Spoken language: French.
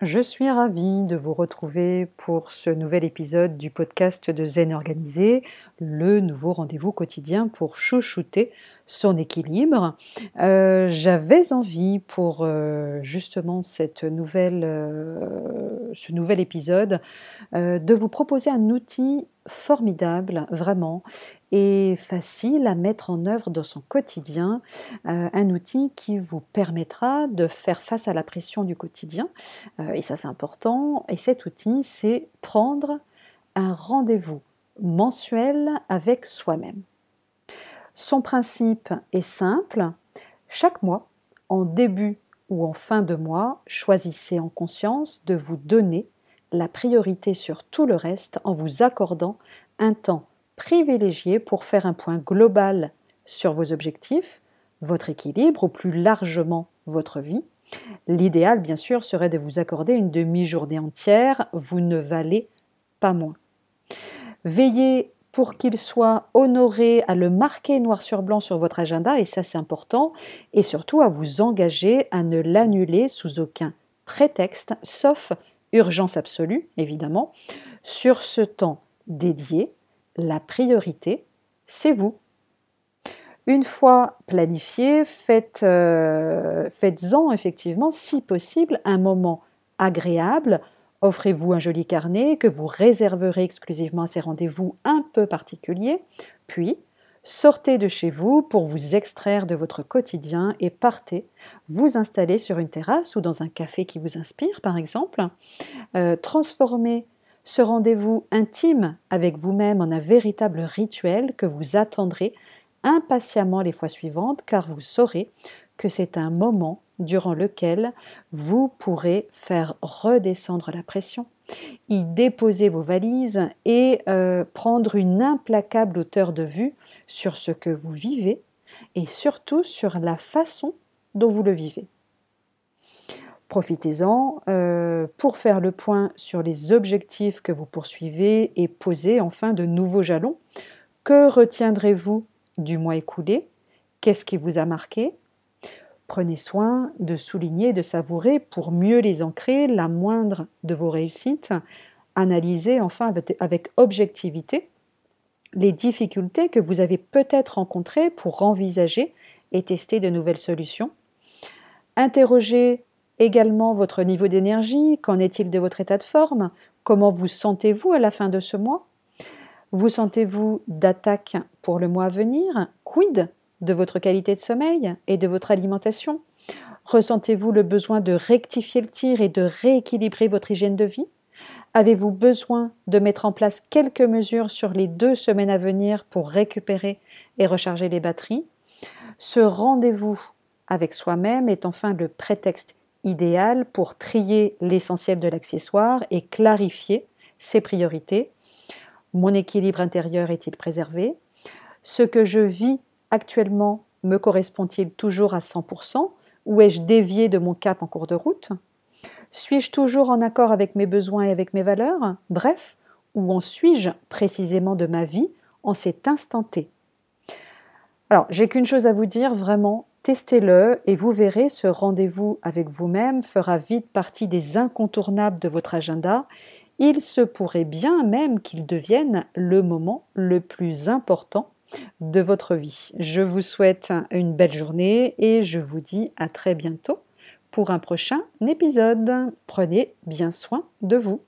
Je suis ravie de vous retrouver pour ce nouvel épisode du podcast de Zen Organisé, le nouveau rendez-vous quotidien pour chouchouter son équilibre. Euh, j'avais envie pour euh, justement cette nouvelle, euh, ce nouvel épisode de vous proposer un outil formidable, vraiment, et facile à mettre en œuvre dans son quotidien. un outil qui vous permettra de faire face à la pression du quotidien. et ça, c'est important. Et cet outil, c'est prendre un rendez-vous mensuel avec soi-même. Son principe est simple. Chaque mois, en début ou en fin de mois, choisissez en conscience de vous donner la priorité sur tout le reste en vous accordant un temps privilégié pour faire un point global sur vos objectifs, votre équilibre ou plus largement votre vie. L'idéal, bien sûr, serait de vous accorder une demi-journée entière, vous ne valez pas moins. Veillez pour qu'il soit honoré à le marquer noir sur blanc sur votre agenda, et ça c'est important, et surtout à vous engager à ne l'annuler sous aucun prétexte, sauf urgence absolue, évidemment. Sur ce temps dédié, la priorité, c'est vous. Une fois planifié, faites, euh, faites-en effectivement, si possible, un moment agréable Offrez-vous un joli carnet que vous réserverez exclusivement à ces rendez-vous un peu particuliers, puis sortez de chez vous pour vous extraire de votre quotidien et partez vous installer sur une terrasse ou dans un café qui vous inspire par exemple. Euh, transformez ce rendez-vous intime avec vous-même en un véritable rituel que vous attendrez impatiemment les fois suivantes car vous saurez que c'est un moment durant lequel vous pourrez faire redescendre la pression, y déposer vos valises et euh, prendre une implacable hauteur de vue sur ce que vous vivez et surtout sur la façon dont vous le vivez. Profitez-en euh, pour faire le point sur les objectifs que vous poursuivez et poser enfin de nouveaux jalons. Que retiendrez-vous du mois écoulé? Qu'est-ce qui vous a marqué? Prenez soin de souligner, de savourer pour mieux les ancrer, la moindre de vos réussites. Analysez enfin avec objectivité les difficultés que vous avez peut-être rencontrées pour envisager et tester de nouvelles solutions. Interrogez également votre niveau d'énergie, qu'en est-il de votre état de forme, comment vous sentez-vous à la fin de ce mois? Vous sentez-vous d'attaque pour le mois à venir? Quid de votre qualité de sommeil et de votre alimentation. Ressentez-vous le besoin de rectifier le tir et de rééquilibrer votre hygiène de vie? Avez-vous besoin de mettre en place quelques mesures sur les deux semaines à venir pour récupérer et recharger les batteries? Ce rendez-vous avec soi-même est enfin le prétexte idéal pour trier l'essentiel de l'accessoire et clarifier ses priorités. Mon équilibre intérieur est-il préservé? Ce que je vis actuellement me correspond-il toujours à 100% ou ai-je dévié de mon cap en cours de route? Suis-je toujours en accord avec mes besoins et avec mes valeurs? Bref, où en suis-je précisément de ma vie en cet instant T? Alors, j'ai qu'une chose à vous dire, vraiment, testez-le et vous verrez, ce rendez-vous avec vous-même fera vite partie des incontournables de votre agenda. Il se pourrait bien même qu'il devienne le moment le plus important de votre vie. Je vous souhaite une belle journée et je vous dis à très bientôt pour un prochain épisode. Prenez bien soin de vous.